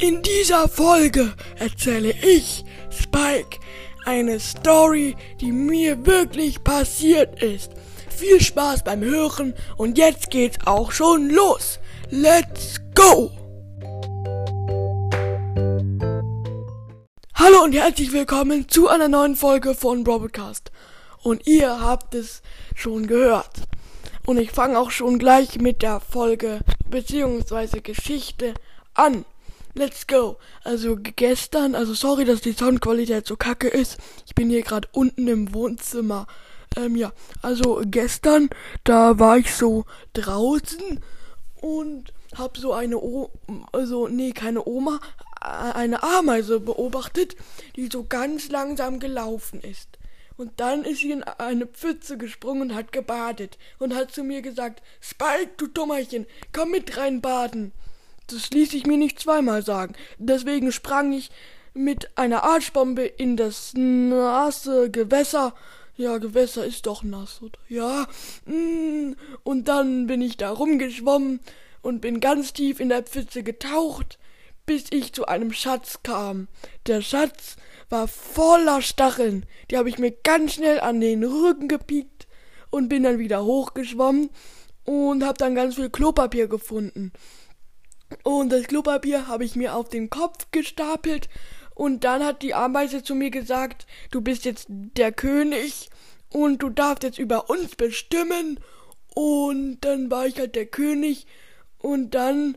In dieser Folge erzähle ich, Spike, eine Story, die mir wirklich passiert ist. Viel Spaß beim Hören und jetzt geht's auch schon los. Let's go! Hallo und herzlich willkommen zu einer neuen Folge von Broadcast. Und ihr habt es schon gehört. Und ich fange auch schon gleich mit der Folge bzw. Geschichte an. Let's go. Also gestern, also sorry, dass die Soundqualität so kacke ist. Ich bin hier gerade unten im Wohnzimmer. Ähm, ja, also gestern, da war ich so draußen und hab so eine o also nee, keine Oma, eine Ameise beobachtet, die so ganz langsam gelaufen ist. Und dann ist sie in eine Pfütze gesprungen und hat gebadet und hat zu mir gesagt, Spike, du Dummerchen, komm mit rein baden. Das ließ ich mir nicht zweimal sagen. Deswegen sprang ich mit einer Arschbombe in das nasse Gewässer. Ja, Gewässer ist doch nass, oder? Ja. Mm, und dann bin ich da rumgeschwommen und bin ganz tief in der Pfütze getaucht, bis ich zu einem Schatz kam. Der Schatz war voller Stacheln. Die habe ich mir ganz schnell an den Rücken gepiekt und bin dann wieder hochgeschwommen und habe dann ganz viel Klopapier gefunden. Und das Klopapier habe ich mir auf den Kopf gestapelt. Und dann hat die Ameise zu mir gesagt, du bist jetzt der König und du darfst jetzt über uns bestimmen. Und dann war ich halt der König. Und dann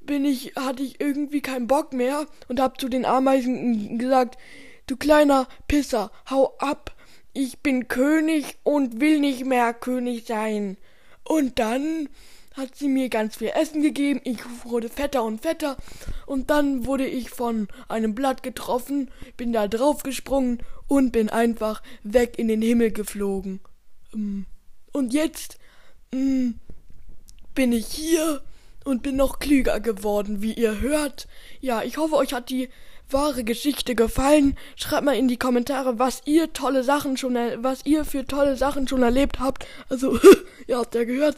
bin ich, hatte ich irgendwie keinen Bock mehr und hab zu den Ameisen gesagt, du kleiner Pisser, hau ab. Ich bin König und will nicht mehr König sein. Und dann hat sie mir ganz viel Essen gegeben, ich wurde fetter und fetter. Und dann wurde ich von einem Blatt getroffen, bin da draufgesprungen und bin einfach weg in den Himmel geflogen. Ähm, und jetzt mm, bin ich hier und bin noch klüger geworden, wie ihr hört. Ja, ich hoffe, euch hat die wahre Geschichte gefallen. Schreibt mal in die Kommentare, was ihr tolle Sachen schon, was ihr für tolle Sachen schon erlebt habt. Also, ihr habt ja gehört.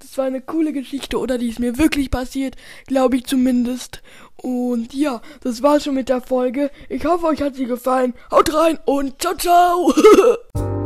Das war eine coole Geschichte oder die ist mir wirklich passiert, glaube ich zumindest. Und ja, das war's schon mit der Folge. Ich hoffe, euch hat sie gefallen. Haut rein und ciao, ciao.